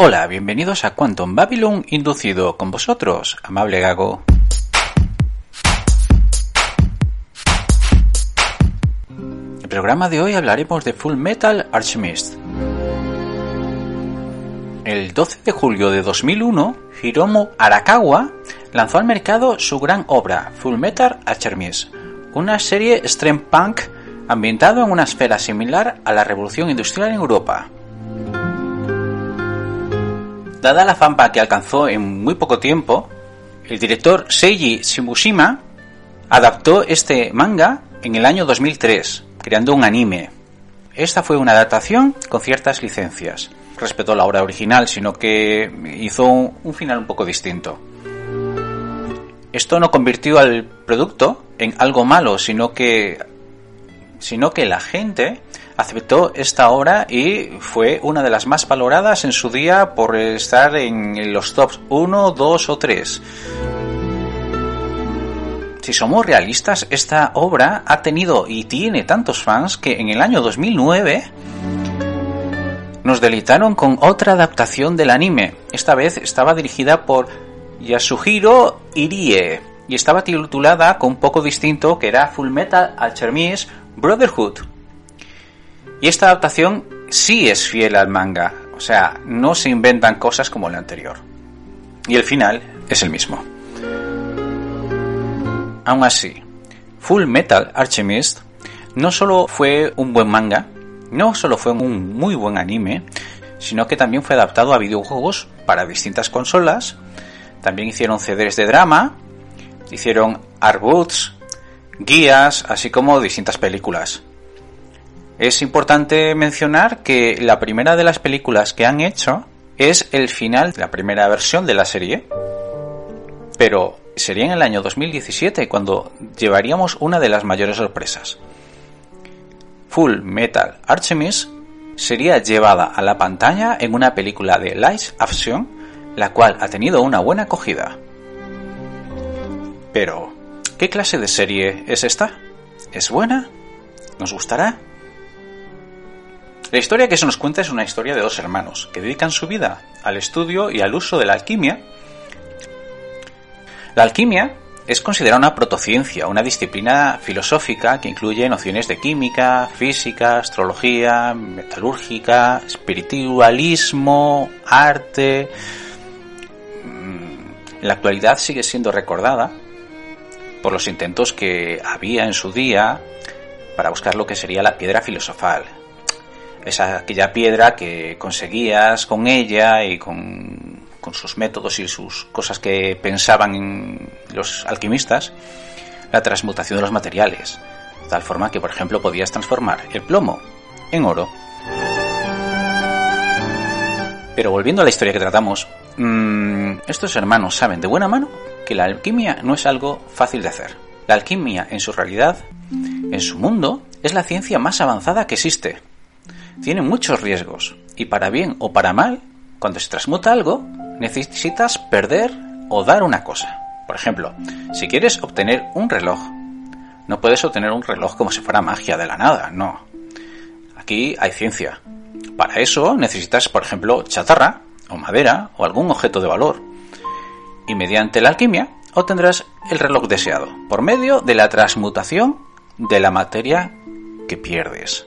Hola, bienvenidos a Quantum Babylon inducido con vosotros, amable Gago. En el programa de hoy hablaremos de Full Metal Alchemist. El 12 de julio de 2001, Hiromu Arakawa lanzó al mercado su gran obra, Full Metal Alchemist, una serie steampunk ambientado en una esfera similar a la revolución industrial en Europa. Dada la fama que alcanzó en muy poco tiempo, el director Seiji Shibushima adaptó este manga en el año 2003, creando un anime. Esta fue una adaptación con ciertas licencias. Respetó la obra original, sino que hizo un final un poco distinto. Esto no convirtió al producto en algo malo, sino que sino que la gente aceptó esta obra y fue una de las más valoradas en su día por estar en los tops 1, 2 o 3. Si somos realistas, esta obra ha tenido y tiene tantos fans que en el año 2009 nos delitaron con otra adaptación del anime. Esta vez estaba dirigida por Yasuhiro Irie y estaba titulada con un poco distinto que era Full Metal Alchemist Brotherhood. Y esta adaptación sí es fiel al manga, o sea, no se inventan cosas como la anterior. Y el final es el mismo. Aún así, Full Metal Alchemist no solo fue un buen manga, no solo fue un muy buen anime, sino que también fue adaptado a videojuegos para distintas consolas. También hicieron CDs de drama, hicieron artbooks, guías, así como distintas películas. Es importante mencionar que la primera de las películas que han hecho es el final de la primera versión de la serie, pero sería en el año 2017 cuando llevaríamos una de las mayores sorpresas. Full Metal Alchemist sería llevada a la pantalla en una película de live action, la cual ha tenido una buena acogida. Pero, ¿Qué clase de serie es esta? ¿Es buena? ¿Nos gustará? La historia que se nos cuenta es una historia de dos hermanos que dedican su vida al estudio y al uso de la alquimia. La alquimia es considerada una protociencia, una disciplina filosófica que incluye nociones de química, física, astrología, metalúrgica, espiritualismo, arte. Mm, en la actualidad sigue siendo recordada por los intentos que había en su día para buscar lo que sería la piedra filosofal. Es aquella piedra que conseguías con ella y con, sus métodos y sus cosas que pensaban los alquimistas, la transmutación de los materiales, de tal forma que, por ejemplo, podías transformar el plomo en oro. Pero volviendo a la historia que tratamos, mmm, estos hermanos saben de buena mano que la alquimia no es algo fácil de hacer. La alquimia, en su realidad, en su mundo, es la ciencia más avanzada que existe. Tiene muchos riesgos, y para bien o para mal, cuando se transmuta algo, necesitas perder o dar una cosa. Por ejemplo, si quieres obtener un reloj, no puedes obtener un reloj como si fuera magia de la nada, no. Aquí hay ciencia. Para eso necesitas, por ejemplo, chatarra, o madera, o algún objeto de valor y mediante la alquimia obtendrás el reloj deseado por medio de la transmutación de la materia que pierdes.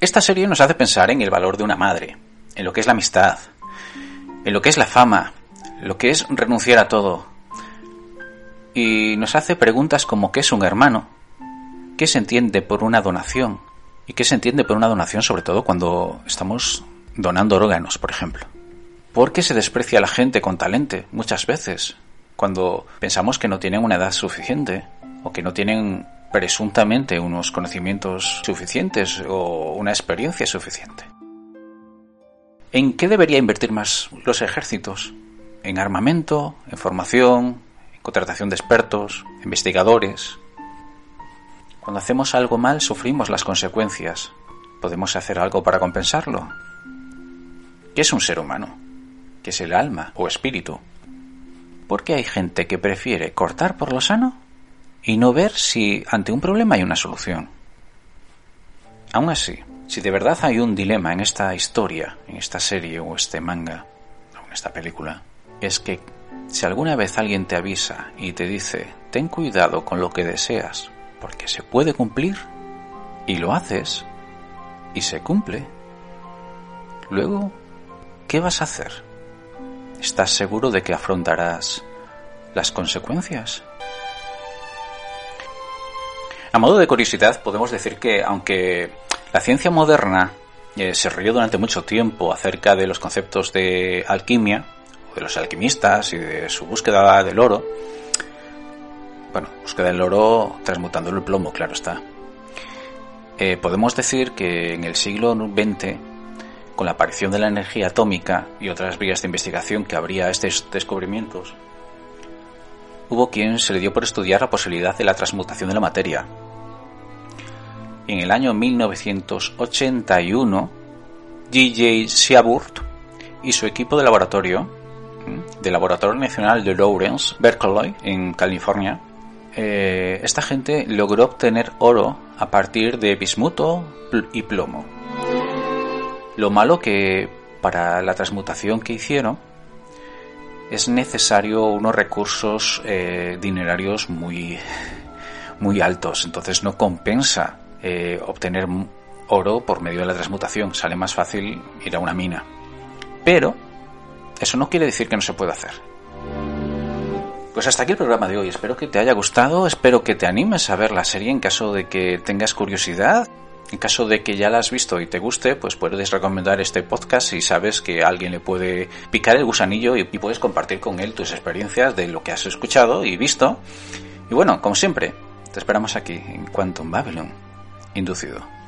Esta serie nos hace pensar en el valor de una madre, en lo que es la amistad, en lo que es la fama, lo que es renunciar a todo. Y nos hace preguntas como qué es un hermano, qué se entiende por una donación y qué se entiende por una donación sobre todo cuando estamos donando órganos, por ejemplo. ¿Por qué se desprecia a la gente con talento muchas veces? Cuando pensamos que no tienen una edad suficiente o que no tienen presuntamente unos conocimientos suficientes o una experiencia suficiente. ¿En qué debería invertir más los ejércitos? ¿En armamento? ¿En formación? ¿En contratación de expertos? ¿Investigadores? Cuando hacemos algo mal sufrimos las consecuencias. ¿Podemos hacer algo para compensarlo? ¿Qué es un ser humano? ¿Qué es el alma o espíritu? ¿Por qué hay gente que prefiere cortar por lo sano y no ver si ante un problema hay una solución. Aún así, si de verdad hay un dilema en esta historia, en esta serie o este manga, o en esta película, es que si alguna vez alguien te avisa y te dice, ten cuidado con lo que deseas, porque se puede cumplir, y lo haces, y se cumple, luego, ¿qué vas a hacer? ¿Estás seguro de que afrontarás las consecuencias? A modo de curiosidad, podemos decir que aunque la ciencia moderna eh, se rió durante mucho tiempo acerca de los conceptos de alquimia, o de los alquimistas y de su búsqueda del oro, bueno, búsqueda del oro transmutándolo el plomo, claro está. Eh, podemos decir que en el siglo XX, con la aparición de la energía atómica y otras vías de investigación que habría estos descubrimientos, hubo quien se le dio por estudiar la posibilidad de la transmutación de la materia. En el año 1981, G.J. Siaburt y su equipo de laboratorio, del Laboratorio Nacional de Lawrence, Berkeley, en California, eh, esta gente logró obtener oro a partir de bismuto y plomo. Lo malo que para la transmutación que hicieron es necesario unos recursos eh, dinerarios muy, muy altos, entonces no compensa eh, obtener oro por medio de la transmutación, sale más fácil ir a una mina. Pero eso no quiere decir que no se pueda hacer. Pues hasta aquí el programa de hoy. Espero que te haya gustado, espero que te animes a ver la serie en caso de que tengas curiosidad. En caso de que ya la has visto y te guste, pues puedes recomendar este podcast si sabes que alguien le puede picar el gusanillo y, puedes compartir con él tus experiencias de lo que has escuchado y visto. Y bueno, como siempre, te esperamos aquí en Quantum Babylon, inducido.